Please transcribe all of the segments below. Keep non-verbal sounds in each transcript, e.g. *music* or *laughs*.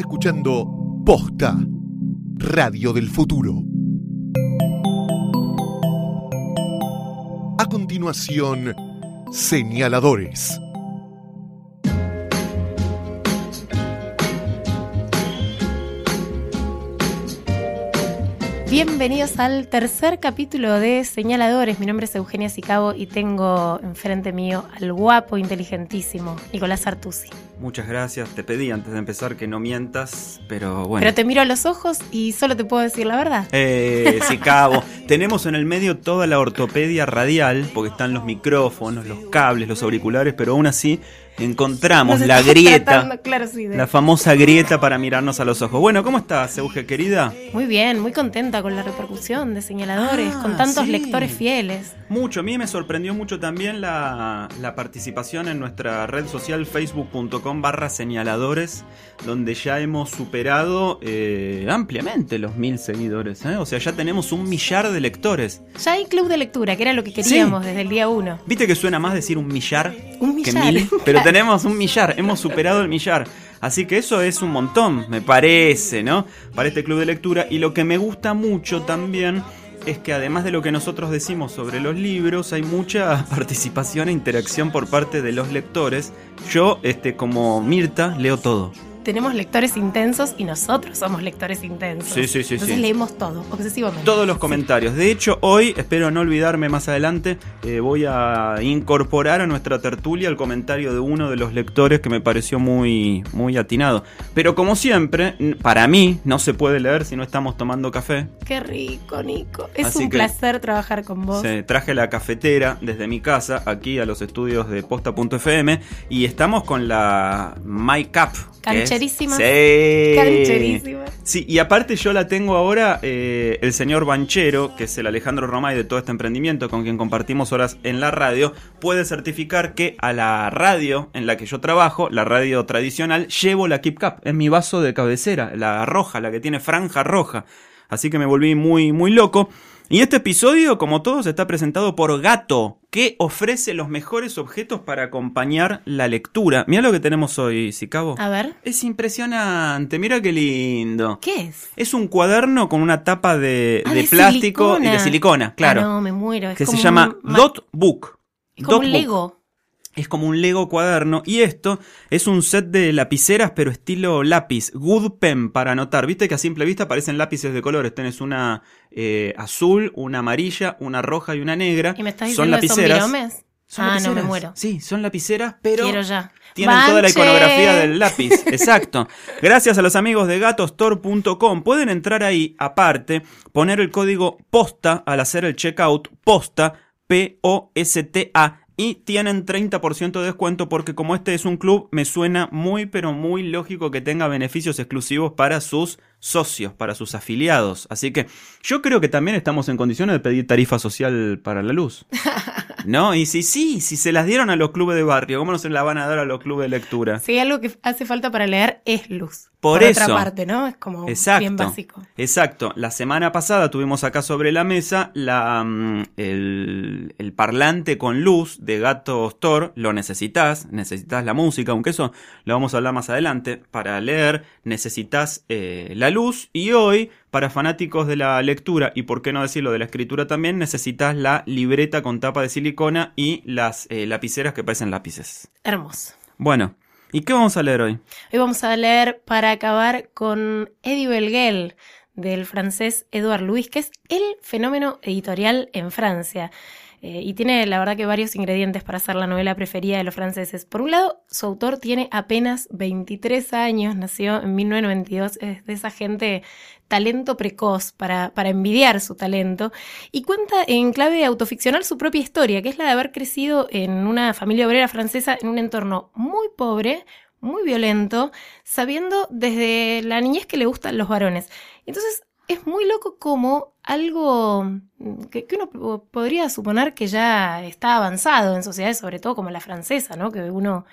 Escuchando Posta, Radio del Futuro. A continuación, señaladores. Bienvenidos al tercer capítulo de Señaladores. Mi nombre es Eugenia Sicabo y tengo enfrente mío al guapo, inteligentísimo Nicolás Artusi. Muchas gracias. Te pedí antes de empezar que no mientas, pero bueno. Pero te miro a los ojos y solo te puedo decir la verdad. Eh, *laughs* Sicabo. Tenemos en el medio toda la ortopedia radial, porque están los micrófonos, los cables, los auriculares, pero aún así encontramos Nos la grieta, tratando, claro, sí, de- la famosa grieta para mirarnos a los ojos. Bueno, ¿cómo estás, Euge, querida? Muy bien, muy contenta con la repercusión de Señaladores, Ah, con tantos sí. lectores fieles. Mucho, a mí me sorprendió mucho también la, la participación en nuestra red social facebook.com barra señaladores, donde ya hemos superado eh, ampliamente los mil seguidores. ¿eh? O sea, ya tenemos un millar de lectores. Ya hay club de lectura, que era lo que queríamos desde el día uno. ¿Viste que suena más decir un millar Un que millar. mil? *laughs* Pero tenemos un millar, hemos superado el millar. Así que eso es un montón, me parece, ¿no? Para este club de lectura. Y lo que me gusta mucho también es que además de lo que nosotros decimos sobre los libros, hay mucha *laughs* participación e interacción por parte de los lectores. Yo, este, como Mirta, leo todo. Tenemos lectores intensos y nosotros somos lectores intensos. Sí, sí, sí, Entonces sí. leemos todo, obsesivamente. Todos los comentarios. De hecho, hoy, espero no olvidarme más adelante, eh, voy a incorporar a nuestra tertulia el comentario de uno de los lectores que me pareció muy, muy atinado. Pero como siempre, para mí no se puede leer si no estamos tomando café. Qué rico, Nico. Es Así un que- placer trabajar con vos. Traje la cafetera desde mi casa aquí a los estudios de posta.fm y estamos con la My Cup. Que es- Cancherísima. Sí. Sí, y aparte yo la tengo ahora eh, el señor Banchero, que es el Alejandro Romay de todo este emprendimiento, con quien compartimos horas en la radio, puede certificar que a la radio en la que yo trabajo, la radio tradicional, llevo la Keep Cup. Es mi vaso de cabecera, la roja, la que tiene franja roja. Así que me volví muy, muy loco. Y este episodio, como todos, está presentado por Gato, que ofrece los mejores objetos para acompañar la lectura. Mira lo que tenemos hoy, Sicabo. A ver, Es impresionante, mira qué lindo. ¿qué es? Es un cuaderno con una tapa de, Ah, de de plástico silicona. y de silicona, claro. Ah, no, me muero. Es que se llama un Dot Book. Es como Dot un Book. Es como un Lego cuaderno. Y esto es un set de lapiceras, pero estilo lápiz. Good Pen para anotar. Viste que a simple vista parecen lápices de colores. Tenés una eh, azul, una amarilla, una roja y una negra. ¿Y me estás son diciendo que son lapiceras. biromes? Son ah, no, me muero. Sí, son lapiceras, pero Quiero ya. tienen toda la iconografía del lápiz. *laughs* Exacto. Gracias a los amigos de gatostore.com. Pueden entrar ahí, aparte, poner el código POSTA al hacer el checkout. POSTA, P-O-S-T-A. Y tienen 30% de descuento porque como este es un club, me suena muy pero muy lógico que tenga beneficios exclusivos para sus socios, para sus afiliados. Así que yo creo que también estamos en condiciones de pedir tarifa social para la luz. *laughs* ¿No? Y si sí, si se las dieron a los clubes de barrio, ¿cómo no se la van a dar a los clubes de lectura? Si algo que hace falta para leer es luz. Por otra eso. parte, ¿no? Es como Exacto. bien básico. Exacto. La semana pasada tuvimos acá sobre la mesa la, mm, el, el parlante con luz de Gato Store. Lo necesitas, necesitas la música, aunque eso lo vamos a hablar más adelante. Para leer necesitas eh, la luz y hoy, para fanáticos de la lectura y por qué no decirlo de la escritura también, necesitas la libreta con tapa de silicona y las eh, lapiceras que parecen lápices. Hermoso. Bueno, ¿y qué vamos a leer hoy? Hoy vamos a leer para acabar con Eddie Belguel, del francés Edouard Louis, que es el fenómeno editorial en Francia. Eh, y tiene, la verdad, que varios ingredientes para ser la novela preferida de los franceses. Por un lado, su autor tiene apenas 23 años, nació en 1992, es de esa gente talento precoz para, para envidiar su talento, y cuenta en clave autoficcional su propia historia, que es la de haber crecido en una familia obrera francesa en un entorno muy pobre, muy violento, sabiendo desde la niñez que le gustan los varones. Entonces es muy loco como algo mm, que, uno po- podría suponer que ya está avanzado en sociedades, sobre todo como la francesa, ¿no? Que uno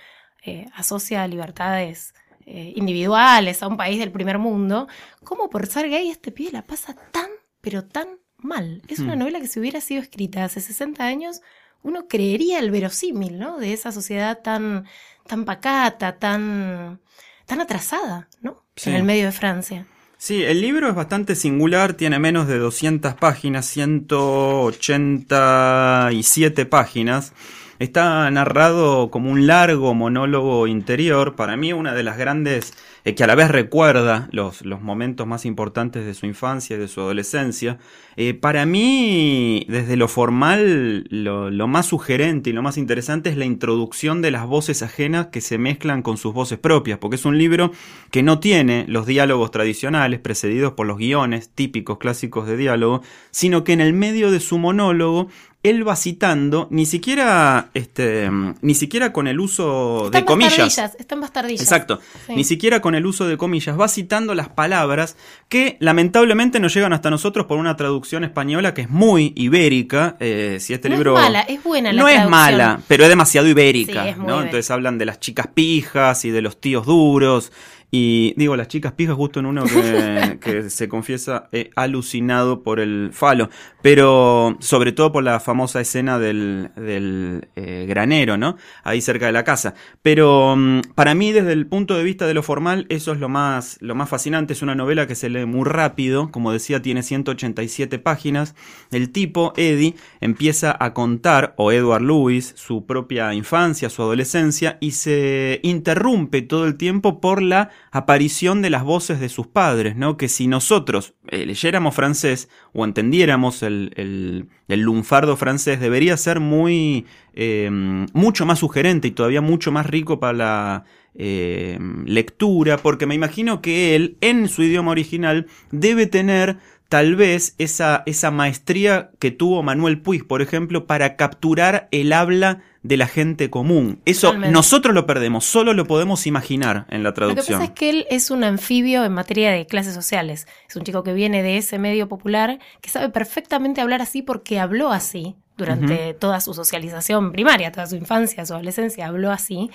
eh, asocia libertades eh, individuales a un país del primer mundo, como por ser gay este pibe la pasa tan, pero tan mal. Es una Hmm. novela que si hubiera sido escrita hace 60 años, uno creería el verosímil, ¿no? De esa sociedad tan, tan pacata, tan, tan atrasada, ¿no? Sí. en el medio de Francia. Sí, el libro es bastante singular, tiene menos de 200 páginas, 187 páginas. Está narrado como un largo monólogo interior, para mí una de las grandes, eh, que a la vez recuerda los, momentos más importantes de su infancia y de su adolescencia. Eh, para mí, desde lo formal, lo, lo más sugerente y lo más interesante es la introducción de las voces ajenas que se mezclan con sus voces propias, porque es un libro que no tiene los diálogos tradicionales precedidos por los guiones típicos clásicos de diálogo, sino que en el medio de su monólogo él va citando, ni siquiera, este, ni siquiera con el uso Están de comillas. bastardillas, están bastardillas. Exacto. Sí. Ni siquiera con el uso de comillas. Va citando las palabras que lamentablemente no llegan hasta nosotros por una traducción española que es muy ibérica. Eh, si este No libro. es mala, es buena la No es mala, pero es demasiado ibérica. Sí, es muy ¿no? ibérica. Entonces hablan de las chicas pijas y de los tíos duros. Y digo, las chicas pijas, justo en uno que, *laughs* que se confiesa eh, alucinado por el falo. Pero sobre todo por la famosa escena del, del eh, granero, ¿no? Ahí cerca de la casa. Pero mm, para mí, desde el punto de vista de lo formal, eso es lo más, lo más fascinante. Es una novela que se lee muy rápido. Como decía, tiene 187 páginas. El tipo, Eddie, empieza a contar, o Edward Lewis, su propia infancia, su adolescencia, y se interrumpe todo el tiempo por la aparición de las voces de sus padres, ¿no? Que si nosotros eh, leyéramos francés o entendiéramos el, el, el lunfardo francés, debería ser muy, eh, mucho más sugerente y todavía mucho más rico para la eh, lectura, porque me imagino que él, en su idioma original, debe tener tal vez esa, esa maestría que tuvo Manuel Puig, por ejemplo, para capturar el habla de la gente común. Eso Totalmente. nosotros lo perdemos, solo lo podemos imaginar en la Lo que traducción. pasa es que él es un anfibio en materia de clases sociales. Es un chico que viene de ese medio popular, que sabe perfectamente hablar así porque habló así durante toda su socialización primaria, toda su infancia, su adolescencia, habló así,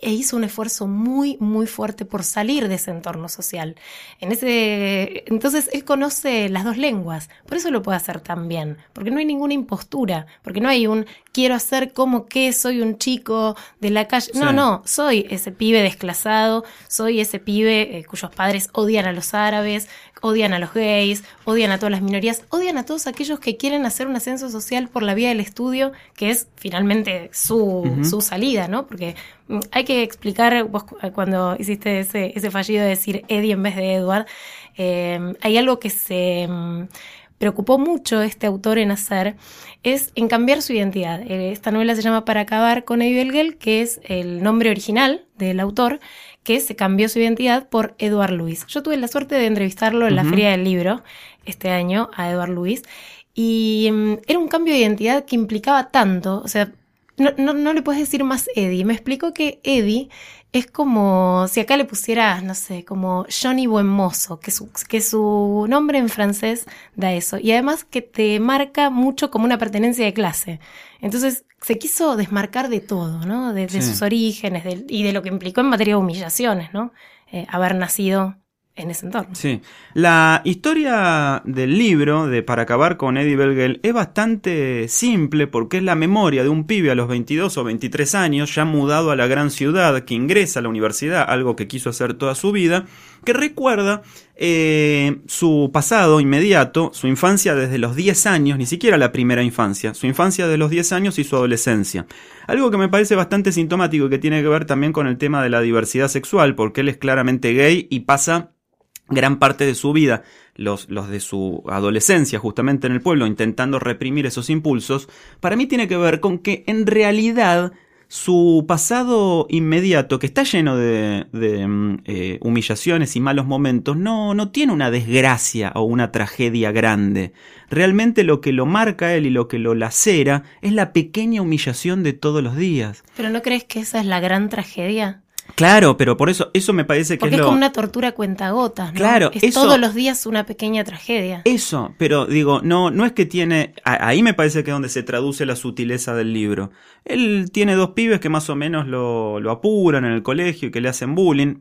e hizo un esfuerzo muy, muy fuerte por salir de ese entorno social. En ese, entonces él conoce las dos lenguas, por eso lo puede hacer tan bien, porque no hay ninguna impostura, porque no hay un quiero hacer como que soy un chico de la calle. No, no, soy ese pibe desclasado, soy ese pibe eh, cuyos padres odian a los árabes, odian a los gays, odian a todas las minorías, odian a todos aquellos que quieren hacer un ascenso social por la vía del estudio, que es finalmente su, su salida, ¿no? Porque mm, hay que explicar, vos cu- cuando hiciste ese, ese fallido de decir Eddie en vez de Edward, eh, hay algo que se mm, preocupó mucho este autor en hacer, es en cambiar su identidad. Eh, Esta novela se llama Para acabar con Eddie Belgel, que es el nombre original del autor, que se cambió su identidad por Edward Luis. Yo tuve la suerte de entrevistarlo en la. Feria del Libro este año a Edward Luis y mm, era un cambio de identidad que implicaba tanto, o sea, no, no, no le puedes decir más Eddie. Me explicó que Eddie es como si acá le pusieras, no sé, como Johnny Buen Mozo, que su, que su nombre en francés da eso. Y además que te marca mucho como una pertenencia de clase. Entonces se quiso desmarcar de todo, ¿no? De, de Sí. sus orígenes de- y de lo que implicó en materia de humillaciones, ¿no? Eh, haber nacido en ese entorno. Sí. La historia del libro de Para acabar con Eddie Belgel es bastante simple porque es la memoria de un pibe a los 22 o 23 años, ya mudado a la gran ciudad, que ingresa a la universidad, algo que quiso hacer toda su vida, que recuerda eh, su pasado inmediato, su infancia desde los 10 años, ni siquiera la primera infancia, su infancia de los 10 años y su adolescencia. Algo que me parece bastante sintomático y que tiene que ver también con el tema de la diversidad sexual, porque él es claramente gay y pasa gran parte de su vida, los, los de su adolescencia justamente en el pueblo, intentando reprimir esos impulsos, para mí tiene que ver con que en realidad su pasado inmediato, que está lleno de, mm, eh, humillaciones y malos momentos, no, no tiene una desgracia o una tragedia grande. Realmente lo que lo marca él y lo que lo lacera es la pequeña humillación de todos los días. Pero ¿no crees que esa es la gran tragedia? Claro, pero por eso, eso me parece que Porque es lo... como una tortura cuentagotas, ¿no? Claro, es eso- todos los días una pequeña tragedia. Eso, pero digo, no, no es que tiene. Ahí me parece que es donde se traduce la sutileza del libro. Él tiene dos pibes que más o menos lo, lo apuran en el colegio y que le hacen bullying.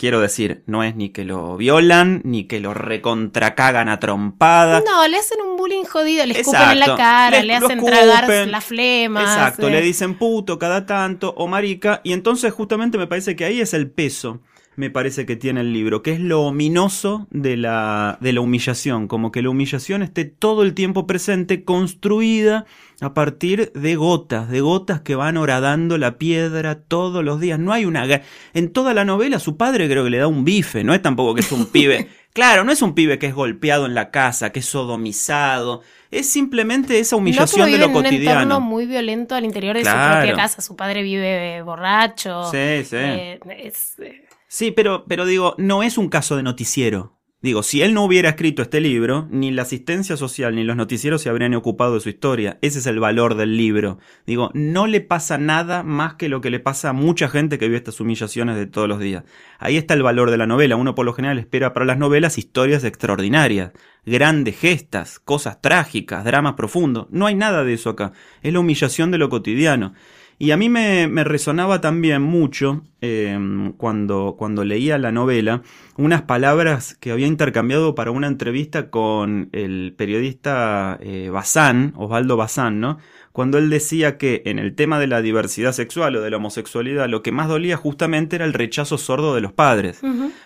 Quiero decir, no es ni que lo violan, ni que lo recontracagan a trompadas. No, le hacen un bullying jodido, le escupen en la cara, Le- hacen tragar las flemas. Exacto, eh. le dicen puto cada tanto o marica y entonces justamente me parece que ahí es el peso me parece que tiene el libro, que es lo ominoso de la, de la humillación, como que la humillación esté todo el tiempo presente, construida a partir de gotas, de gotas que van horadando la piedra todos los días. No hay una... En toda la novela su padre creo que le da un bife, no es tampoco que es un pibe... *laughs* Claro, no es un pibe que es golpeado en la casa, que es sodomizado, es simplemente esa humillación no, de lo en cotidiano. un entorno muy violento al interior de Claro. su propia casa. Su padre vive borracho. Sí, sí. eh, es, eh, Sí, pero, pero digo, no es un caso de noticiero. Digo, si él no hubiera escrito este libro, ni la asistencia social ni los noticieros se habrían ocupado de su historia. Ese es el valor del libro. Digo, no le pasa nada más que lo que le pasa a mucha gente que vive estas humillaciones de todos los días. Ahí está el valor de la novela. Uno por lo general espera para las novelas historias extraordinarias, grandes gestas, cosas trágicas, dramas profundos. No hay nada de eso acá. Es la humillación de lo cotidiano. Y a mí me, me resonaba también mucho eh, cuando, cuando leía la novela unas palabras que había intercambiado para una entrevista con el periodista eh, Bazán, Osvaldo Bazán, ¿no? Cuando él decía que en el tema de la diversidad sexual o de la homosexualidad lo que más dolía justamente era el rechazo sordo de los padres.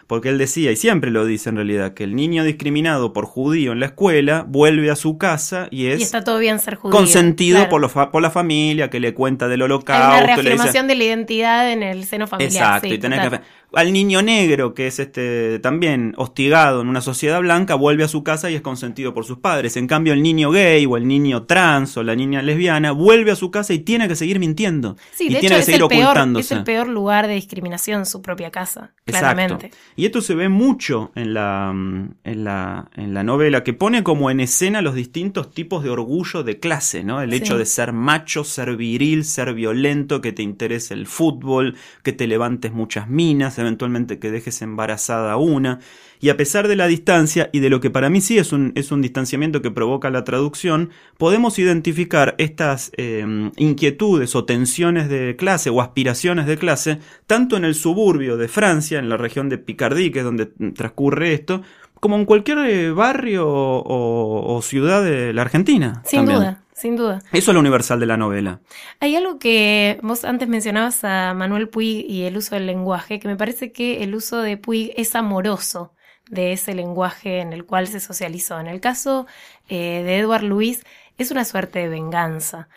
Porque él decía, y siempre lo dice en realidad, que el niño discriminado por judío en la escuela vuelve a su casa y es Y está todo bien ser judío. consentido claro. por, los por la familia, que le cuenta del Hay holocausto. una le dice- reafirmación de la identidad en el seno familiar. Exacto, sí, y tenés total. que al niño negro, que es este también hostigado en una sociedad blanca, vuelve a su casa y es consentido por sus padres. En cambio, el niño gay o el niño trans o la niña lesbiana vuelve a su casa y tiene que seguir mintiendo. Sí, y de tiene hecho que es seguir el, peor, es ocultándose. el peor lugar de discriminación, su propia casa, Exacto. claramente. Y esto se ve mucho en la, en la, en la novela, que pone como en escena los distintos tipos de orgullo de clase, ¿no? El Sí. hecho de ser macho, ser viril, ser violento, que te interese el fútbol, que te levantes muchas minas, eventualmente que dejes embarazada una. Y a pesar de la distancia y de lo que para mí sí es un, es un distanciamiento que provoca la traducción, podemos identificar estas eh, inquietudes o tensiones de clase o aspiraciones de clase, tanto en el suburbio de Francia, en la región de Picardie, que es donde transcurre esto, como en cualquier eh, barrio o, o ciudad de la Argentina. Sin también. duda, sin duda. Eso es lo universal de la novela. Hay algo que vos antes mencionabas a Manuel Puig y el uso del lenguaje, que me parece que el uso de Puig es amoroso de ese lenguaje en el cual se socializó. En el caso eh, de Edward Luis, es una suerte de venganza.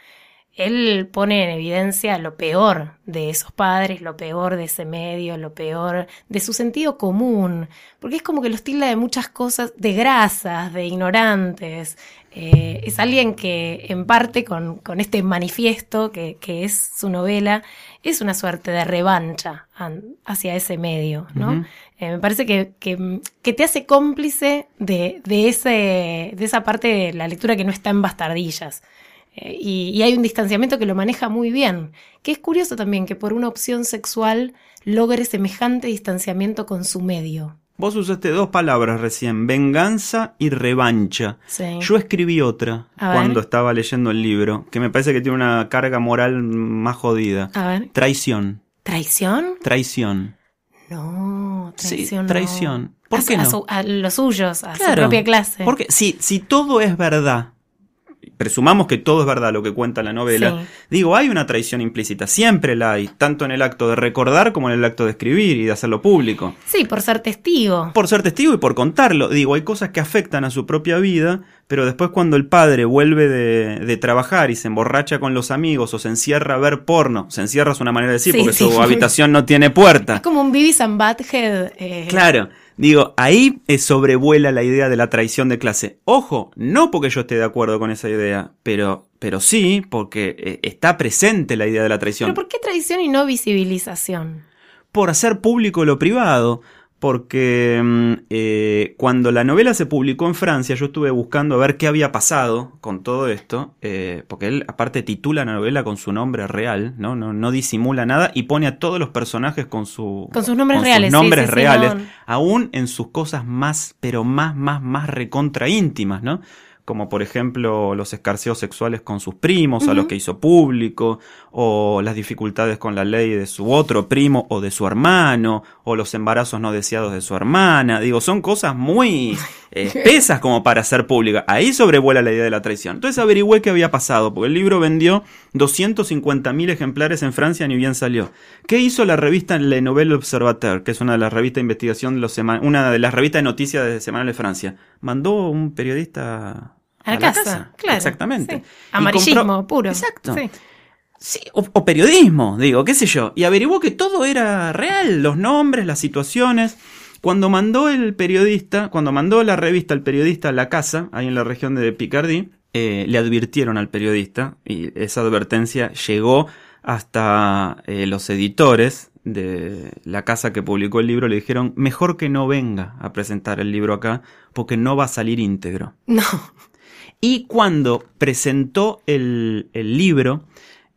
Él pone en evidencia lo peor de esos padres, lo peor de ese medio, lo peor de su sentido común, porque es como que los tilda de muchas cosas, de grasas, de ignorantes. Eh, es alguien que en parte con, con este manifiesto que, que es su novela, es una suerte de revancha an- hacia ese medio, ¿no? Eh, me parece que, que, que te hace cómplice de, de, ese, de esa parte de la lectura que no está en bastardillas. Eh, y, y hay un distanciamiento que lo maneja muy bien. Que es curioso también que por una opción sexual logre semejante distanciamiento con su medio. Vos usaste dos palabras recién, venganza y revancha. Sí. Yo escribí otra A ver. cuando estaba leyendo el libro, que me parece que tiene una carga moral más jodida. A ver. Traición, ¿Traición? traición. No, Sí, traición. no. traición. ¿Por a, qué a no? su- a los suyos, a su propia clase. Porque si, si todo es verdad, presumamos que todo es verdad lo que cuenta la novela, Sí. digo, hay una traición implícita, siempre la hay, tanto en el acto de recordar como en el acto de escribir y de hacerlo público. Sí, por ser testigo. Por ser testigo y por contarlo. Digo, hay cosas que afectan a su propia vida, pero después cuando el padre vuelve de, de trabajar y se emborracha con los amigos o se encierra a ver porno, se encierra es una manera de decir Sí, porque sí. su habitación no tiene puerta. Es como un Beavis and Butthead. eh, Claro, digo, ahí eh, sobrevuela la idea de la traición de clase. Ojo, no porque yo esté de acuerdo con esa idea, pero, pero sí porque eh, está presente la idea de la traición. Pero ¿por qué traición y no visibilización? Por hacer público lo privado. Porque mm, eh, cuando la novela se publicó en Francia, yo estuve buscando a ver qué había pasado con todo esto, eh, porque él aparte titula la novela con su nombre real, ¿no? No, no disimula nada y pone a todos los personajes con su Con sus nombres con reales, sí, nombres sí, sí, reales, no. aún en sus cosas más, pero más, más, más recontra íntimas, ¿no? Como por ejemplo los escarceos sexuales con sus primos, a los que hizo público, o las dificultades con la ley de su otro primo o de su hermano, o los embarazos no deseados de su hermana. Digo, son cosas muy eh, *laughs* espesas como para ser públicas. Ahí sobrevuela la idea de la traición. Entonces averigüé qué había pasado, porque el libro vendió 250.000 ejemplares en Francia, ni bien salió. ¿Qué hizo la revista Le Nouvel Observateur, que es una de las revistas de investigación de los una de las revistas de noticias de Semanal de Francia? Mandó un periodista a la, casa, claro. Exactamente. sí. Amarillismo puro. Exacto. Sí. Sí, o, o periodismo, digo, qué sé yo. Y averiguó que todo era real, los nombres, las situaciones. Cuando mandó el periodista, cuando mandó la revista el periodista a la casa, ahí en la región de Picardie, eh, le advirtieron al periodista, y esa advertencia llegó hasta eh, los editores de la casa que publicó el libro, le dijeron, mejor que no venga a presentar el libro acá, porque no va a salir íntegro. No. Y cuando presentó el, el libro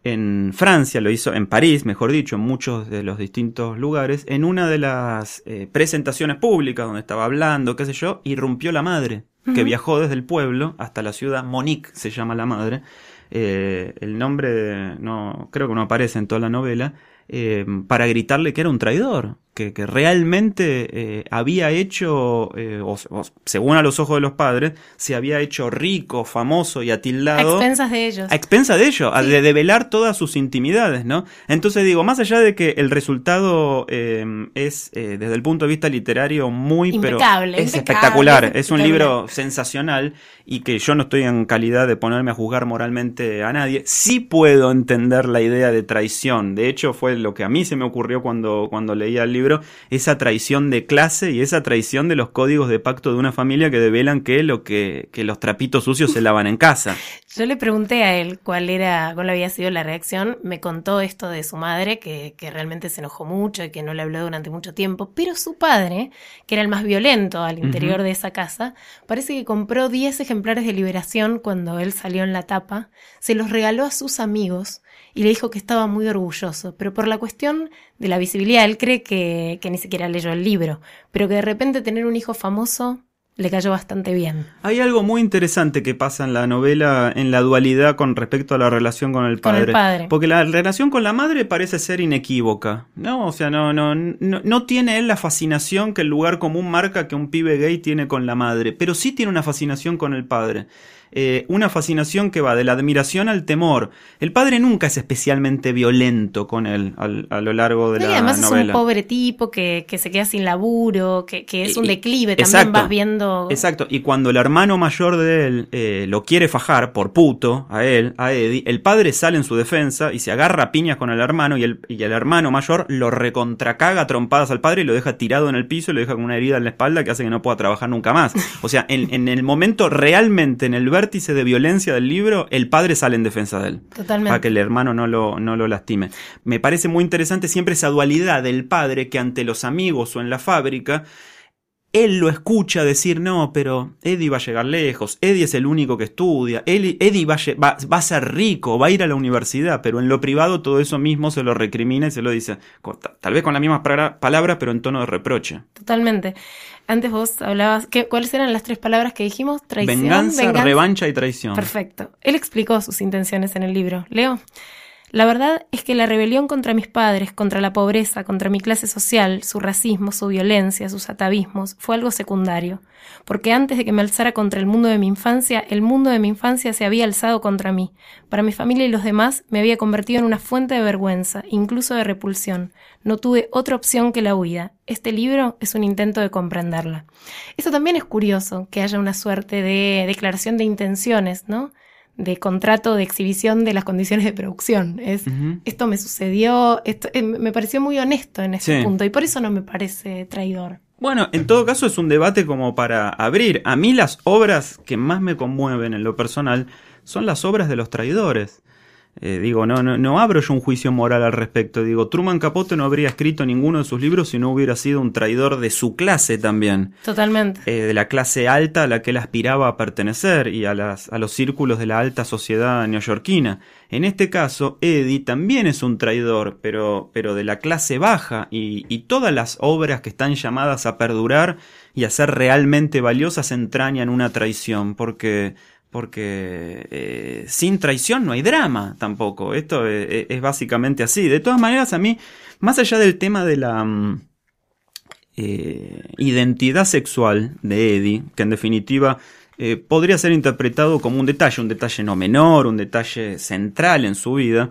en Francia, lo hizo en París, mejor dicho, en muchos de los distintos lugares, en una de las eh, presentaciones públicas donde estaba hablando, qué sé yo, irrumpió la madre, que viajó desde el pueblo hasta la ciudad, Monique se llama la madre. Eh, el nombre no creo que no aparece en toda la novela, eh, para gritarle que era un traidor, que, que realmente eh, había hecho, eh, o, o según a los ojos de los padres, se había hecho rico, famoso y A atildado. expensas de ellos. A expensa de ello, a Sí. de develar todas sus intimidades, ¿no? Entonces digo, más allá de que el resultado eh, es, desde el punto de vista literario, muy, Impecable, pero es impecable, espectacular, es un espectacular. libro sensacional y que yo no estoy en calidad de ponerme a juzgar moralmente a nadie, sí puedo entender la idea de traición, de hecho fue lo que a mí se me ocurrió cuando, cuando leía el libro, esa traición de clase y esa traición de los códigos de pacto de una familia que develan que lo que, que los trapitos sucios se lavan en casa. *laughs* Yo le pregunté a él cuál era, cuál había sido la reacción. Me contó esto de su madre, que, que realmente se enojó mucho y que no le habló durante mucho tiempo. Pero su padre, que era el más violento al interior de esa casa, parece que compró 10 ejemplares de liberación cuando él salió en la tapa. Se los regaló a sus amigos y le dijo que estaba muy orgulloso. Pero por la cuestión de la visibilidad, él cree que, que ni siquiera leyó el libro. Pero que de repente tener un hijo famoso le cayó bastante bien. Hay algo muy interesante que pasa en la novela, en la dualidad con respecto a la relación con el Con padre. el padre. Porque la relación con la madre parece ser inequívoca, ¿no? O sea, no, no, no, no tiene él la fascinación que el lugar común marca que un pibe gay tiene con la madre, pero sí tiene una fascinación con el padre. Eh, una fascinación que va de la admiración al temor. El padre nunca es especialmente violento con él al- a lo largo de y la además es un pobre tipo que, que se queda sin laburo, que, que es un declive, también exacto. vas viendo... Exacto, y cuando el hermano mayor de él eh, lo quiere fajar por puto a él, a Eddie, el padre sale en su defensa y se agarra a piñas con el hermano y el, y el hermano mayor lo recontracaga a trompadas al padre y lo deja tirado en el piso y lo deja con una herida en la espalda que hace que no pueda trabajar nunca más. O sea, en, en el momento realmente, en el vértice de violencia del libro, el padre sale en defensa de él Totalmente. para que el hermano no lo, no lo lastime. Me parece muy interesante siempre esa dualidad del padre que ante los amigos o en la fábrica, él lo escucha decir, no, pero Eddie va a llegar lejos, Eddie es el único que estudia, Eddie va a, va- va a ser rico, va a ir a la universidad, pero en lo privado todo eso mismo se lo recrimina y se lo dice, tal vez con las mismas palabras, pero en tono de reproche. Totalmente. Antes vos hablabas, ¿qué, ¿cuáles eran las tres palabras que dijimos? Traición, venganza, revancha y traición. Perfecto. Él explicó sus intenciones en el libro. Leo. La verdad es que la rebelión contra mis padres, contra la pobreza, contra mi clase social, su racismo, su violencia, sus atavismos, fue algo secundario. Porque antes de que me alzara contra el mundo de mi infancia, el mundo de mi infancia se había alzado contra mí. Para mi familia y los demás me había convertido en una fuente de vergüenza, incluso de repulsión. No tuve otra opción que la huida. Este libro es un intento de comprenderla. Esto también es curioso, que haya una suerte de declaración de intenciones, ¿no? De contrato de exhibición de las condiciones de producción. Es, esto me sucedió, esto, eh, me pareció muy honesto en ese Sí. punto y por eso no me parece traidor. Bueno, en todo caso es un debate como para abrir. A mí las obras que más me conmueven en lo personal son las obras de los traidores. Eh, digo, no, no, no abro yo un juicio moral al respecto. Digo, Truman Capote no habría escrito ninguno de sus libros si no hubiera sido un traidor de su clase también. Totalmente. Eh, de la clase alta a la que él aspiraba a pertenecer y a, las, a los círculos de la alta sociedad neoyorquina. En este caso, Eddie también es un traidor, pero, pero de la clase baja y, y todas las obras que están llamadas a perdurar y a ser realmente valiosas entrañan una traición, porque, porque eh, sin traición no hay drama tampoco. Esto es, es básicamente así. De todas maneras, a mí, más allá del tema de la... mm, eh, identidad sexual de Eddie, que en definitiva eh, podría ser interpretado como un detalle, un detalle no menor, un detalle central en su vida,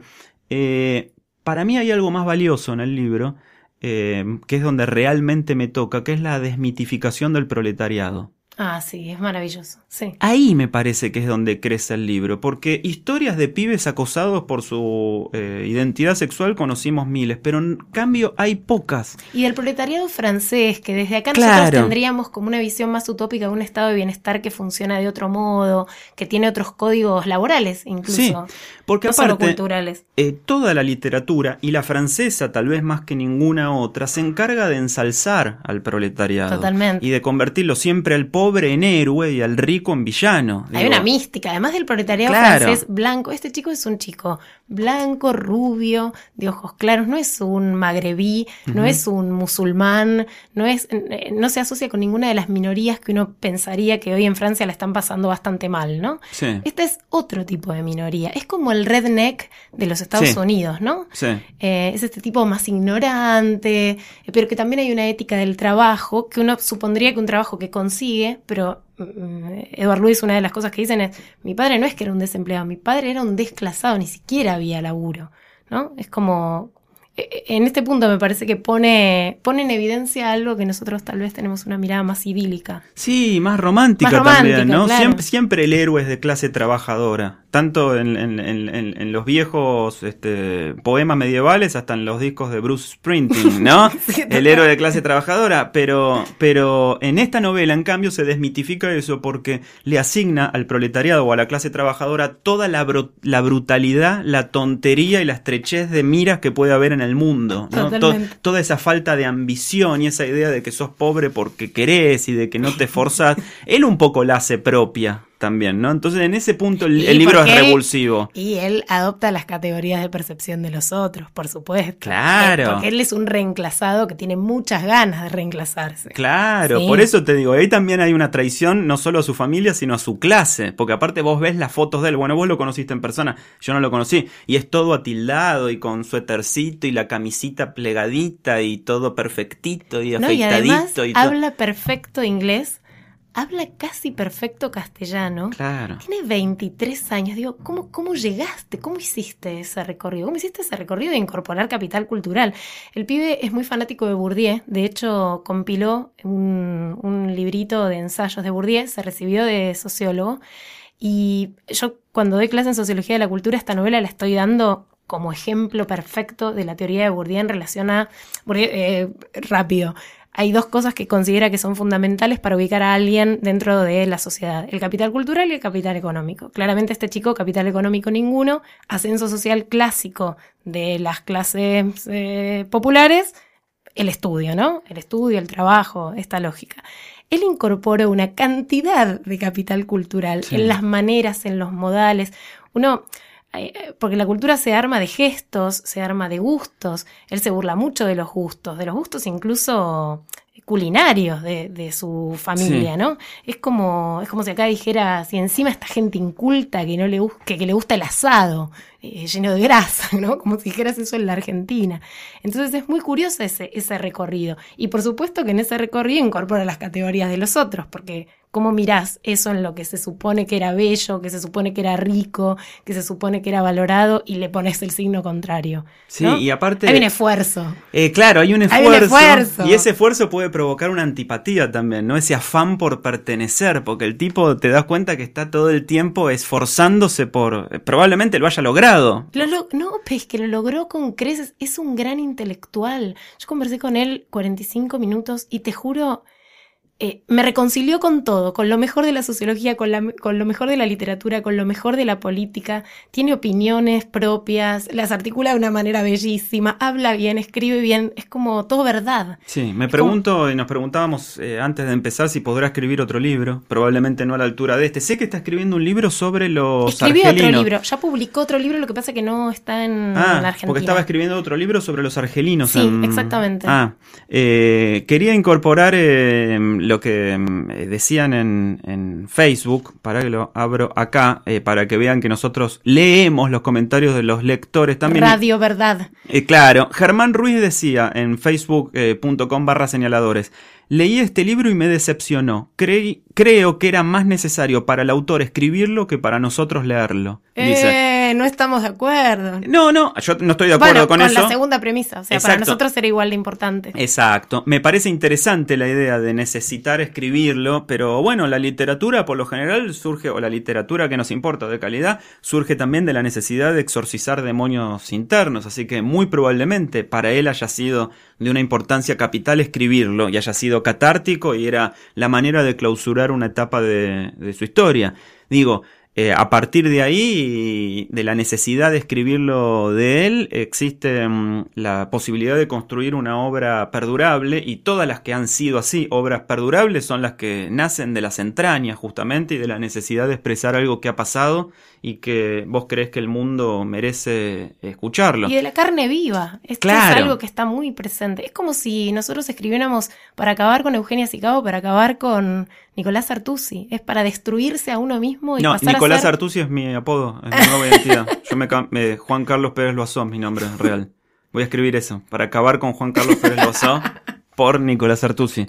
eh, para mí hay algo más valioso en el libro, que es donde realmente me toca, que es la desmitificación del proletariado. Ah, sí, es maravilloso. Sí. Ahí me parece que es donde crece el libro, porque historias de pibes acosados por su eh, identidad sexual conocimos miles, pero en cambio hay pocas. Y del proletariado francés, que desde acá nosotros tendríamos como una visión más utópica de un estado de bienestar que funciona de otro modo, que tiene otros códigos laborales incluso. Sí, porque no aparte, culturales. Eh, toda la literatura, y la francesa tal vez más que ninguna otra, se encarga de ensalzar al proletariado. Totalmente. Y de convertirlo siempre al pobre en héroe y al rico en villano. Hay una mística, además del proletariado francés blanco. Este chico es un chico blanco, rubio, de ojos claros, no es un magrebí, no es un musulmán, no, es, no se asocia con ninguna de las minorías que uno pensaría que hoy en Francia la están pasando bastante mal, ¿no? Sí. Este es otro tipo de minoría, es como el redneck de los Estados Unidos, ¿no? Sí. Eh, es este tipo más ignorante, pero que también hay una ética del trabajo, que uno supondría que un trabajo que consigue, pero Mm, Eduardo Luis, una de las cosas que dicen es, mi padre no es que era un desempleado, mi padre era un desclasado, ni siquiera había laburo, ¿no? Es como, e, e, en este punto me parece que pone, pone en evidencia algo que nosotros tal vez tenemos una mirada más idílica. Sí, más romántica, también, ¿no? Siempre, siempre el héroe es de clase trabajadora tanto en, los viejos este, poemas medievales hasta en los discos de Bruce Springsteen, ¿no? *laughs* el héroe de clase trabajadora, pero, pero en esta novela, en cambio, se desmitifica eso porque le asigna al proletariado o a la clase trabajadora toda la, la brutalidad, la tontería y la estrechez de miras que puede haber en el mundo, ¿no? toda esa falta de ambición y esa idea de que sos pobre porque querés y de que no te forzas, él un poco la hace propia también, ¿no? Entonces en ese punto el, libro es revulsivo. Y él adopta las categorías de percepción de los otros, por supuesto. Claro. Porque él es un reenclasado que tiene muchas ganas de reenclasarse. Claro, por eso te digo, ahí también hay una traición no solo a su familia, sino a su clase, porque aparte vos ves las fotos de él, bueno, vos lo conociste en persona, yo no lo conocí, y es todo atildado y con suétercito y la camisita plegadita y todo perfectito y afeitadito. y, habla perfecto inglés habla casi perfecto castellano. Claro. Tiene 23 años. Digo, ¿cómo, ¿cómo llegaste? ¿Cómo hiciste ese recorrido? ¿Cómo hiciste ese recorrido de incorporar capital cultural? El pibe es muy fanático de Bourdieu. De hecho, compiló un, un librito de ensayos de Bourdieu. Se recibió de sociólogo. Y yo, cuando doy clase en Sociología de la Cultura, esta novela la estoy dando como ejemplo perfecto de la teoría de Bourdieu en relación a... Bourdieu, eh, rápido hay dos cosas que considera que son fundamentales para ubicar a alguien dentro de la sociedad, el capital cultural y el capital económico. Claramente este chico, capital económico ninguno, ascenso social clásico de las clases eh, populares, el estudio, ¿no? El estudio, el trabajo, esta lógica. Él incorpora una cantidad de capital cultural en las maneras, en los modales. Uno, porque la cultura se arma de gestos, se arma de gustos. Él se burla mucho de los gustos, de los gustos incluso culinarios de, su familia, ¿no? Es como, es como si acá dijera, si encima esta gente inculta que no le, que, que le gusta el asado, eh, lleno de grasa, *laughs* ¿no? Como si dijeras eso en la Argentina. Entonces es muy curioso ese, ese recorrido. Y por supuesto que en ese recorrido incorpora las categorías de los otros, porque ¿Cómo mirás eso en lo que se supone que era bello, que se supone que era rico, que se supone que era valorado y le pones el signo contrario? Sí, y aparte... Hay un esfuerzo. Eh, claro, hay un esfuerzo, Y ese esfuerzo puede provocar una antipatía también, ¿no? Ese afán por pertenecer, porque el tipo te das cuenta que está todo el tiempo esforzándose por... Probablemente lo haya logrado. No, es que lo logró con creces. Es un gran intelectual. Yo conversé con él 45 minutos y te juro eh, me reconcilió con todo, con lo mejor de la sociología, con, lo mejor de la literatura, con lo mejor de la política. Tiene opiniones propias, las articula de una manera bellísima, habla bien, escribe bien, es como todo verdad. Sí, me pregunto y nos preguntábamos eh, antes de empezar si podrá escribir otro libro, probablemente no a la altura de este. Sé que está escribiendo un libro sobre los Escribió otro libro, ya publicó otro libro, lo que pasa es que no está en, ah, Argentina. Porque estaba escribiendo otro libro sobre los argelinos. Sí, exactamente. Ah, eh, quería incorporar lo que mm, decían en, en, Facebook, para que lo abro acá, eh, para que vean que nosotros leemos los comentarios de los lectores también. Radio Verdad. Eh, claro, Germán Ruiz decía en facebook.com barra señaladores, leí este libro y me decepcionó. Creí, creo que era más necesario para el autor escribirlo que para nosotros leerlo. Dice no estamos de acuerdo. No, no, yo no estoy de acuerdo con, eso. Con la segunda premisa, o sea, para nosotros era igual de importante. Exacto. Me parece interesante la idea de necesitar escribirlo, pero bueno, la literatura por lo general surge, o la literatura que nos importa de calidad, surge también de la necesidad de exorcizar demonios internos, así que muy probablemente para él haya sido de una importancia capital escribirlo y haya sido catártico y era la manera de clausurar una etapa de, de su historia. Digo, eh, a partir de ahí, de la necesidad de escribirlo de él, existe mm, la posibilidad de construir una obra perdurable y todas las que han sido así, obras perdurables, son las que nacen de las entrañas justamente y de la necesidad de expresar algo que ha pasado y que vos crees que el mundo merece escucharlo. Y de la carne viva. Esto es algo que está muy presente. Es como si nosotros escribiéramos para acabar con Eugenia Sicabo, para acabar con Nicolás Artusi. Es para destruirse a uno mismo y no, pasar Nicolás a ser... Artusi es mi apodo, es mi *laughs* nueva identidad. Yo me, Juan Carlos Pérez Loazó, mi nombre real. Voy a escribir eso, para acabar con Juan Carlos Pérez Loazó por Nicolás Artusi.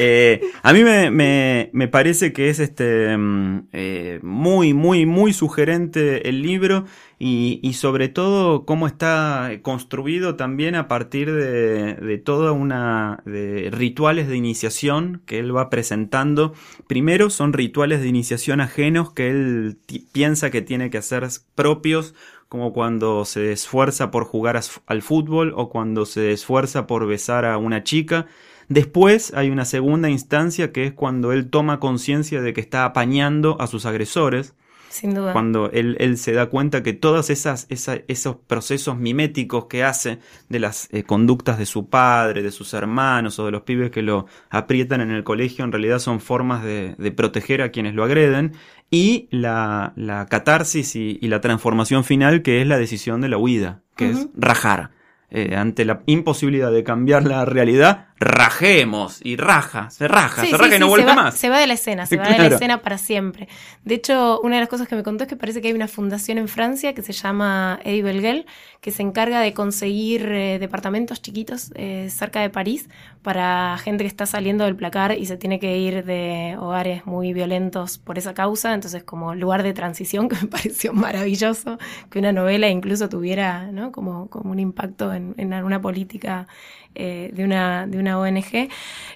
Eh, a mí me, me, me, parece que es este mm, eh, muy, muy, muy sugerente el libro y, y, sobre todo cómo está construido también a partir de, de toda una de rituales de iniciación que él va presentando. Primero son rituales de iniciación ajenos que él piensa que tiene que hacer propios como cuando se esfuerza por jugar al fútbol o cuando se esfuerza por besar a una chica. Después hay una segunda instancia que es cuando él toma conciencia de que está apañando a sus agresores sin duda. Cuando él, él se da cuenta que todos esas, esos procesos miméticos que hace de las eh, conductas de su padre, de sus hermanos o de los pibes que lo aprietan en el colegio, en realidad son formas de, de proteger a quienes lo agreden. Y la, la catarsis y, y, la transformación final, que es la decisión de la huida, que es rajar. Eh, ante la imposibilidad de cambiar la realidad, rajemos y raja, se raja, se raja y no vuelve más. Se va de la escena, se va de la escena para siempre. De hecho, una de las cosas que me contó es que parece que hay una fundación en Francia que se llama Eddie Belguel, que se encarga de conseguir eh, departamentos chiquitos eh, cerca de París para gente que está saliendo del placar y se tiene que ir de hogares muy violentos por esa causa. Entonces, como lugar de transición, *laughs* que me pareció maravilloso que una novela incluso tuviera ¿no? como, como un impacto en, en alguna política eh, de, una, de una ONG.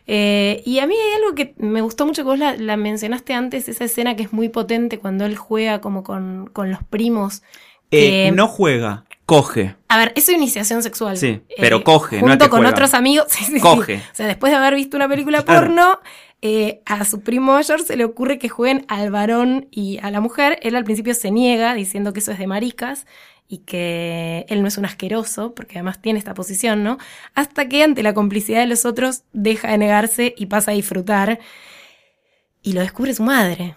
Eh, y a mí hay algo que me gustó mucho que vos la, mencionaste antes, esa escena que es muy potente cuando él juega como con, con los primos. Eh, no juega, coge. A ver, es su iniciación sexual. Sí, pero coge, junto no es con otros amigos. *laughs* coge. O sea, después de haber visto una película porno, a su primo mayor se le ocurre que jueguen al varón y a la mujer. Él al principio se niega diciendo que eso es de maricas y que él no es un asqueroso, porque además tiene esta posición, ¿no? Hasta que ante la complicidad de los otros deja de negarse y pasa a disfrutar. Y lo descubre su madre,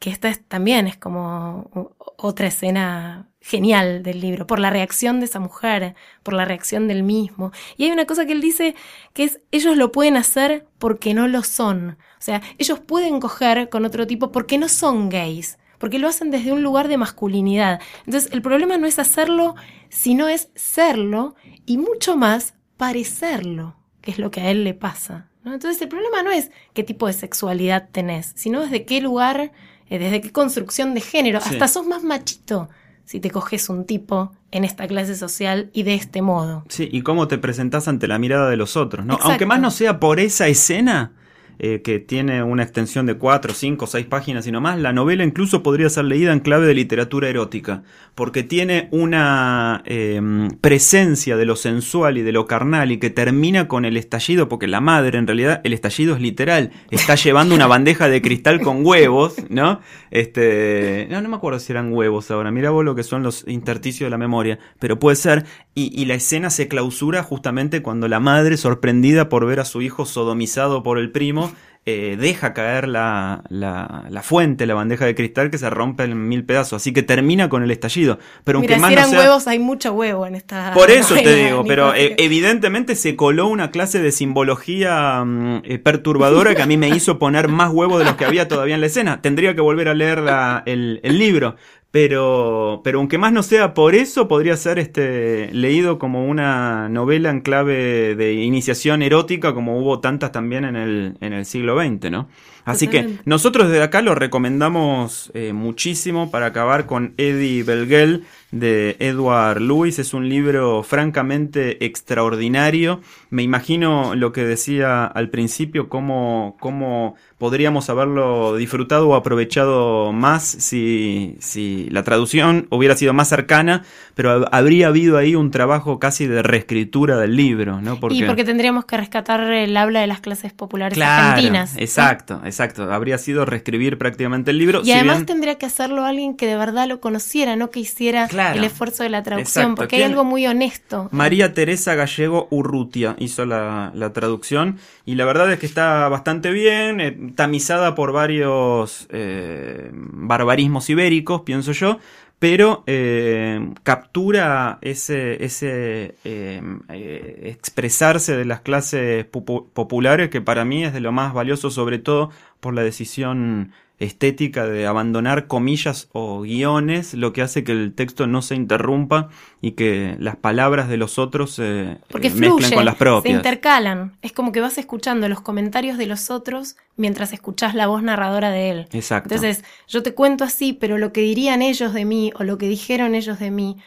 que esta es, también es como otra escena genial del libro, por la reacción de esa mujer, por la reacción del mismo. Y hay una cosa que él dice que es, ellos lo pueden hacer porque no lo son. O sea, ellos pueden coger con otro tipo porque no son gays porque lo hacen desde un lugar de masculinidad. Entonces, el problema no es hacerlo, sino es serlo y mucho más parecerlo, que es lo que a él le pasa. Entonces, el problema no es qué tipo de sexualidad tenés, sino desde qué lugar, eh, desde qué construcción de género. Hasta sos más machito si te coges un tipo en esta clase social y de este modo. Sí, y cómo te presentás ante la mirada de los otros, ¿no? Aunque más no sea por esa escena, eh, que tiene una extensión de 4, 5, 6 páginas y no más, la novela incluso podría ser leída en clave de literatura erótica, porque tiene una eh, presencia de lo sensual y de lo carnal y que termina con el estallido, porque la madre en realidad el estallido es literal, está llevando una bandeja de cristal con huevos, ¿no? Este, no, no me acuerdo si eran huevos ahora, mira vos lo que son los intersticios de la memoria, pero puede ser, y, y la escena se clausura justamente cuando la madre, sorprendida por ver a su hijo sodomizado por el primo, eh, deja caer la, la, la, fuente, la bandeja de cristal que se rompe en mil pedazos. Así que termina con el estallido. Pero aunque Mira, más si no eran sea- huevos, hay mucho huevo en esta. Por *laughs* eso te digo, pero eh, evidentemente se coló una clase de simbología mm, eh, perturbadora que a mí me hizo poner más huevos de los que había todavía en la escena. Tendría que volver a leer la- el, el libro. Pero, pero aunque más no sea por eso, podría ser este leído como una novela en clave de iniciación erótica, como hubo tantas también en el, en el siglo XX, ¿no? Así que nosotros desde acá lo recomendamos eh, muchísimo para acabar con Eddie Belgel de Edward Lewis. Es un libro francamente extraordinario. Me imagino lo que decía al principio, cómo, cómo podríamos haberlo disfrutado o aprovechado más si, si la traducción hubiera sido más cercana, pero hab- habría habido ahí un trabajo casi de reescritura del libro, ¿no? Y porque tendríamos que rescatar el habla de las clases populares Claro, argentinas. ¿no? exacto, exacto. Habría sido reescribir prácticamente el libro. Y si además bien- tendría que hacerlo alguien que de verdad lo conociera, no que hiciera Claro. el esfuerzo de la traducción, Exacto. porque hay ¿Quién- algo muy honesto. María Teresa Gallego Urrutia hizo la, la traducción y la verdad es que está bastante bien, eh, tamizada por varios eh, barbarismos ibéricos, pienso yo, pero eh, captura ese, ese eh, eh, expresarse de las clases popu- populares que para mí es de lo más valioso, sobre todo por la decisión estética de abandonar comillas o guiones, lo que hace que el texto no se interrumpa y que las palabras de los otros se Porque eh, fluye, con las se propias. intercalan. Es como que vas escuchando los comentarios de los otros mientras escuchás la voz narradora de él. Exacto. Entonces, yo te cuento así, pero lo que dirían ellos de mí o lo que dijeron ellos de mí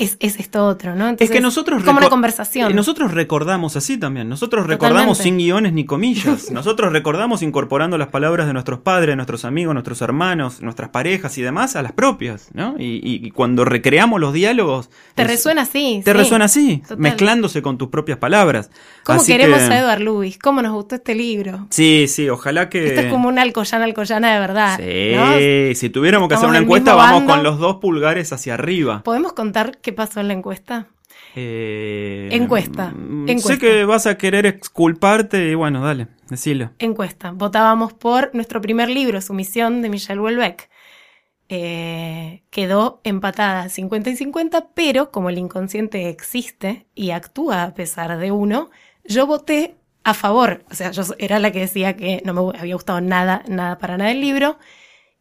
es, es esto otro, ¿no? es que nosotros es como una reco- conversación. eh, Nosotros recordamos así también. Nosotros recordamos Totalmente. sin guiones ni comillas. *laughs* Nosotros recordamos incorporando las palabras de nuestros padres, nuestros amigos, nuestros hermanos, nuestras parejas y demás a las propias, ¿no? Y, cuando recreamos los diálogos. Te es- resuena así. Te sí. resuena así, Total. mezclándose con tus propias palabras. ¿Cómo Así queremos que- a Edward Lewis? ¿Cómo nos gustó este libro? Sí, sí, ojalá que. Esto es como una alcoyana alcoyana de verdad. Sí, ¿no? si tuviéramos que hacer una encuesta, vamos con los dos pulgares hacia arriba. ¿Podemos contar qué pasó en la encuesta? Eh, Encuesta, mm, encuesta. Sé que vas a querer exculparte y bueno, dale, decilo. Encuesta. Votábamos por nuestro primer libro, Sumisión, de Michel Houellebecq. Eh, quedó empatada 50 y 50, pero como el inconsciente existe y actúa a pesar de uno, yo voté a favor. O sea, yo era la que decía que no me había gustado nada, nada para nada el libro.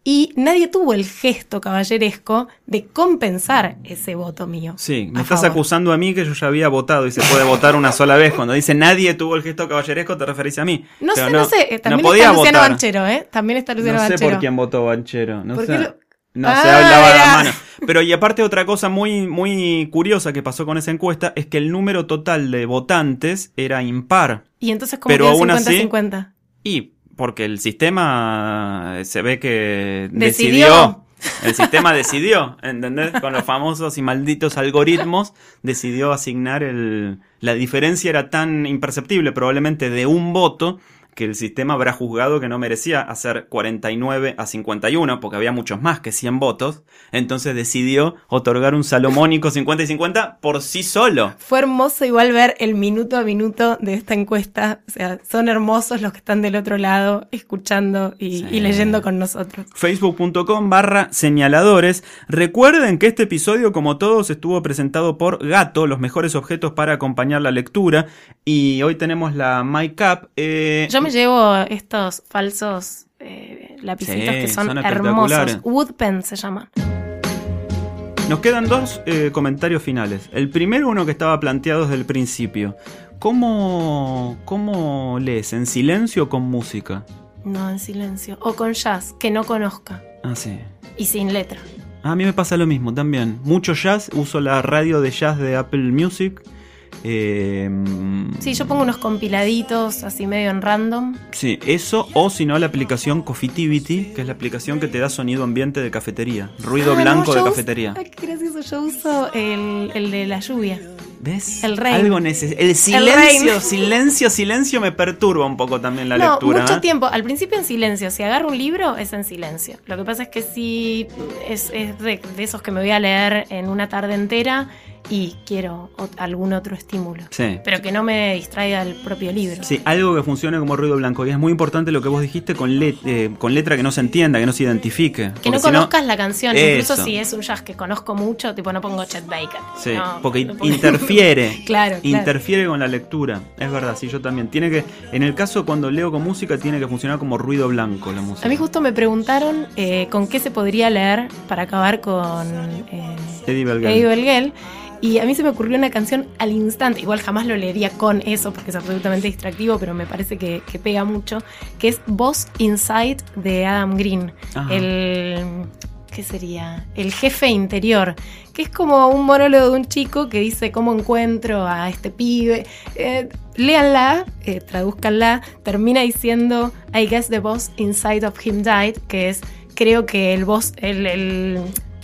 Y nadie tuvo el gesto caballeresco de compensar ese voto mío. Sí, me estás favor. acusando a mí que yo ya había votado y se puede votar una sola vez. Cuando dice nadie tuvo el gesto caballeresco, te referís a mí. No Pero sé, no, sé. También podía está Luciano votar. Banchero, ¿eh? También está Luciano no sé Banchero. por quién votó Banchero. No ¿Por sé. lo- No Ah, se hablaba era. la mano. Pero y aparte otra cosa muy, muy curiosa que pasó con esa encuesta es que el número total de votantes era impar. Y entonces, como Pero quedó aún así- 50-50? Y porque el sistema eh, se ve que Decidió. decidió. El sistema decidió, ¿entendés? Con los famosos y malditos algoritmos, decidió asignar el... La diferencia era tan imperceptible, probablemente de un voto, que el sistema habrá juzgado que no merecía hacer 49 a 51, porque había muchos más que 100 votos, entonces decidió otorgar un salomónico *laughs* 50 y 50 por sí solo. Fue hermoso igual ver el minuto a minuto de esta encuesta. O sea, son hermosos los que están del otro lado, escuchando y, Sí. y leyendo con nosotros. facebook.com barra señaladores. Recuerden que este episodio, como todos, estuvo presentado por Gato, los mejores objetos para acompañar la lectura. Y hoy tenemos la MyCap. Eh, Yo me llevo estos falsos eh, lapicitos Sí, que son, son hermosos. Woodpen se llaman. Nos quedan dos eh, comentarios finales. El primero, uno que estaba planteado desde el principio. ¿Cómo, ¿Cómo lees? ¿En silencio o con música? No, en silencio. O con jazz, que no conozca. Ah, sí. Y sin letra. A mí me pasa lo mismo también. Mucho jazz, uso la radio de jazz de Apple Music. Eh, Sí, yo pongo unos compiladitos así medio en random. Sí, eso o si no la aplicación Coffeetivity, que es la aplicación que te da sonido ambiente de cafetería, ruido Ah, blanco no, de uso- cafetería. Ay, qué gracioso. Yo uso el, el de la lluvia. ¿Ves? El rain. Algo neces El silencio, silencio, silencio me perturba un poco también la no, lectura. mucho ¿eh? tiempo. Al principio en silencio. Si agarro un libro, es en silencio. Lo que pasa es que si es, es de, de esos que me voy a leer en una tarde entera y quiero ot- algún otro estímulo. Sí. Pero que no me distraiga el propio libro. Sí, algo que funcione como ruido blanco. Y es muy importante lo que vos dijiste con, let- eh, con letra que no se entienda, que no se identifique. Que no si conozcas la canción, incluso si es un jazz que conozco mucho, tipo no pongo Chet Baker. Sí, No, porque no pongo- interfiere. *laughs* Claro, claro. Interfiere con la lectura. Es verdad, sí, yo también. Tiene que, en el caso cuando leo con música, tiene que funcionar como ruido blanco la música. A mí justo me preguntaron eh, con qué se podría leer para acabar con eh, Eddie Belgal. Eddie. Y a mí se me ocurrió una canción al instante, igual jamás lo leería con eso porque es absolutamente distractivo, pero me parece que, que pega mucho, que es Boss Inside de Adam Green. Ajá. El, ¿qué sería? El jefe interior, que es como un monólogo de un chico que dice cómo encuentro a este pibe. Eh, léanla, eh, traduzcanla, termina diciendo I guess the boss inside of him died, que es creo que el boss, el, el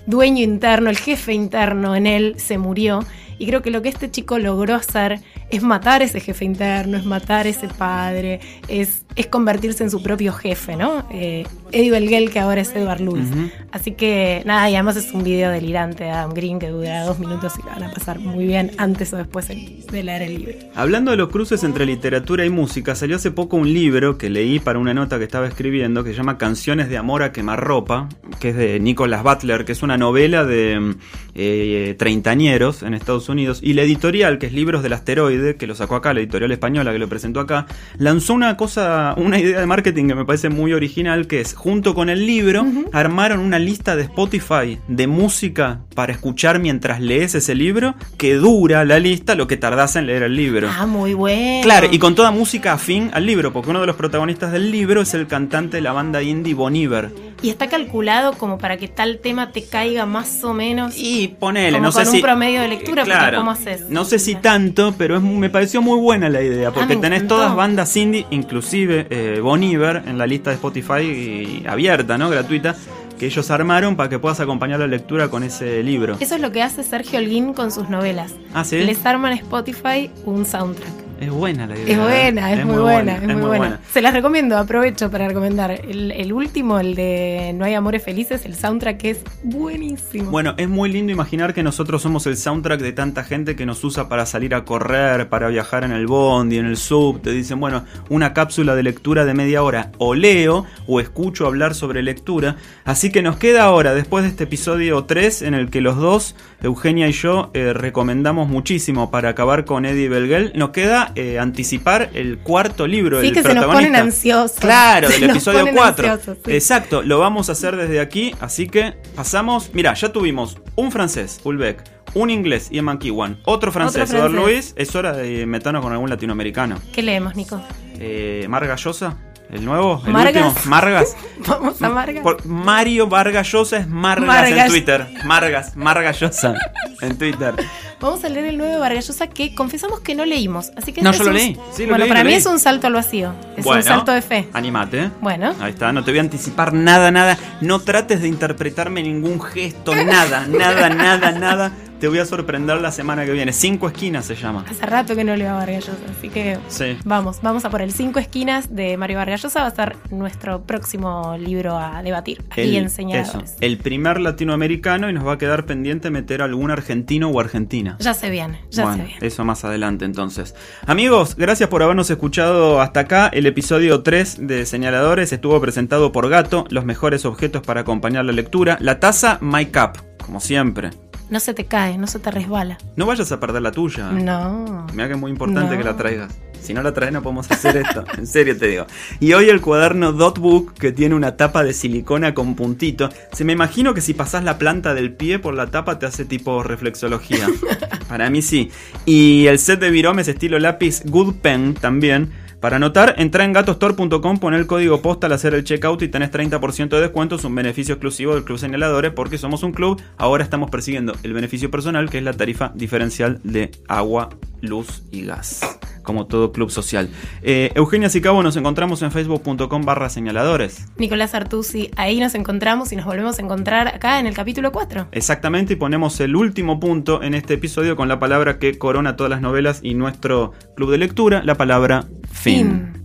dueño interno, el jefe interno en él se murió. Y creo que lo que este chico logró hacer es matar ese jefe interno, es matar ese padre, es, es convertirse en su propio jefe, ¿no? Eh, Eddie Belgel, que ahora es Edward Lewis. Así que nada, y además es un video delirante de Adam Green que dura dos minutos y van a pasar muy bien antes o después de leer el libro. Hablando de los cruces entre literatura y música, salió hace poco un libro que leí para una nota que estaba escribiendo que se llama Canciones de Amor a Quemarropa, que es de Nicholas Butler, que es una novela de eh, treintañeros en Estados Unidos. Y la editorial, que es Libros del Asteroide, que lo sacó acá, la editorial española que lo presentó acá, lanzó una cosa, una idea de marketing que me parece muy original, que es junto con el libro, armaron una lista de Spotify de música para escuchar mientras lees ese libro, que dura la lista lo que tardás en leer el libro. Ah, muy bueno. Claro, y con toda música afín al libro, porque uno de los protagonistas del libro es el cantante de la banda indie Bon Iver. Y está calculado como para que tal tema te caiga más o menos. Y ponele, Como no sé con un si. promedio de lectura, claro, ¿cómo haces? No sé si tanto, pero es, me pareció muy buena la idea, porque Ah, tenés encantó. todas bandas indie, inclusive eh, Bon Iver, en la lista de Spotify y- abierta, ¿no? Gratuita, que ellos armaron para que puedas acompañar la lectura con ese libro. Eso es lo que hace Sergio Holguín con sus novelas. Ah, sí. Les arma en Spotify un soundtrack. Es buena la idea. Es buena, es, muy buena, es muy buena. buena. Se las recomiendo, aprovecho para recomendar. El, el último, el de No hay amores felices, el soundtrack es buenísimo. Bueno, es muy lindo imaginar que nosotros somos el soundtrack de tanta gente que nos usa para salir a correr, para viajar en el bondi, en el sub. Te dicen, bueno, una cápsula de lectura de media hora. O leo o escucho hablar sobre lectura. Así que nos queda ahora, después de este episodio 3, en el que los dos, Eugenia y yo, eh, recomendamos muchísimo para acabar con Eddie Belgel, nos queda eh, anticipar el cuarto libro sí, del que se nos protagonista. ponen ansiosos. Claro, Se del episodio ponen 4. ansiosos, sí. Exacto, lo vamos a hacer desde aquí, así que pasamos. Mira, ya tuvimos un francés, Ulbeck, un inglés, Ian McEwan, otro francés, francés. Luis. Es hora de meternos con algún latinoamericano. ¿Qué leemos, Nico? Eh, Marga Llosa, el nuevo, el Margas. último, Margas. *laughs* Vamos a Marga. Por- Mario Vargas Llosa es Margas, Margas. en Twitter. Margas, Margas Llosa en Twitter. Vamos a leer el nuevo de Vargas Llosa que confesamos que no leímos. Así que No, este yo lo un- leí. Sí, lo bueno, leí, para lo mí leí. es un salto al vacío. Es Bueno, un salto de fe. Animate. Bueno. Ahí está, no te voy a anticipar nada, nada. No trates de interpretarme ningún gesto, nada, nada, nada, nada. Te voy a sorprender la semana que viene. Cinco esquinas se llama. Hace rato que no leo a Vargas Llosa, así que Sí. vamos, vamos a por el Cinco Esquinas de Mario Vargas Llosa. Va a ser nuestro próximo libro a debatir aquí en Señaladores. eso, el primer latinoamericano y nos va a quedar pendiente meter algún argentino o argentina. Ya se viene, ya bueno, se viene. eso más adelante entonces. Amigos, gracias por habernos escuchado hasta acá. El episodio 3 de Señaladores estuvo presentado por Gato, los mejores objetos para acompañar la lectura. La taza My Cup, como siempre. No se te cae, no se te resbala. No vayas a perder la tuya. No. Que es muy importante No. que la traigas. Si no la traes no podemos hacer esto. *laughs* en serio te digo. Y hoy el cuaderno Dotbook, que tiene una tapa de silicona con puntito. Se me imagino que si pasás la planta del pie por la tapa te hace tipo reflexología. *laughs* Para mí sí. Y el set de viromes estilo lápiz Good Pen también. Para anotar, entra en gatostore.com, pon el código postal al hacer el checkout y tenés 30% de descuento. Es un beneficio exclusivo del Club Señaladores porque somos un club. Ahora estamos persiguiendo el beneficio personal, que es la tarifa diferencial de agua, luz y gas. Como todo club social. Eh, Eugenia Sicabo, nos encontramos en facebook.com barra señaladores. Nicolás Artusi, ahí nos encontramos y nos volvemos a encontrar acá en el capítulo 4. Exactamente, y ponemos el último punto en este episodio con la palabra que corona todas las novelas y nuestro club de lectura, la palabra fin.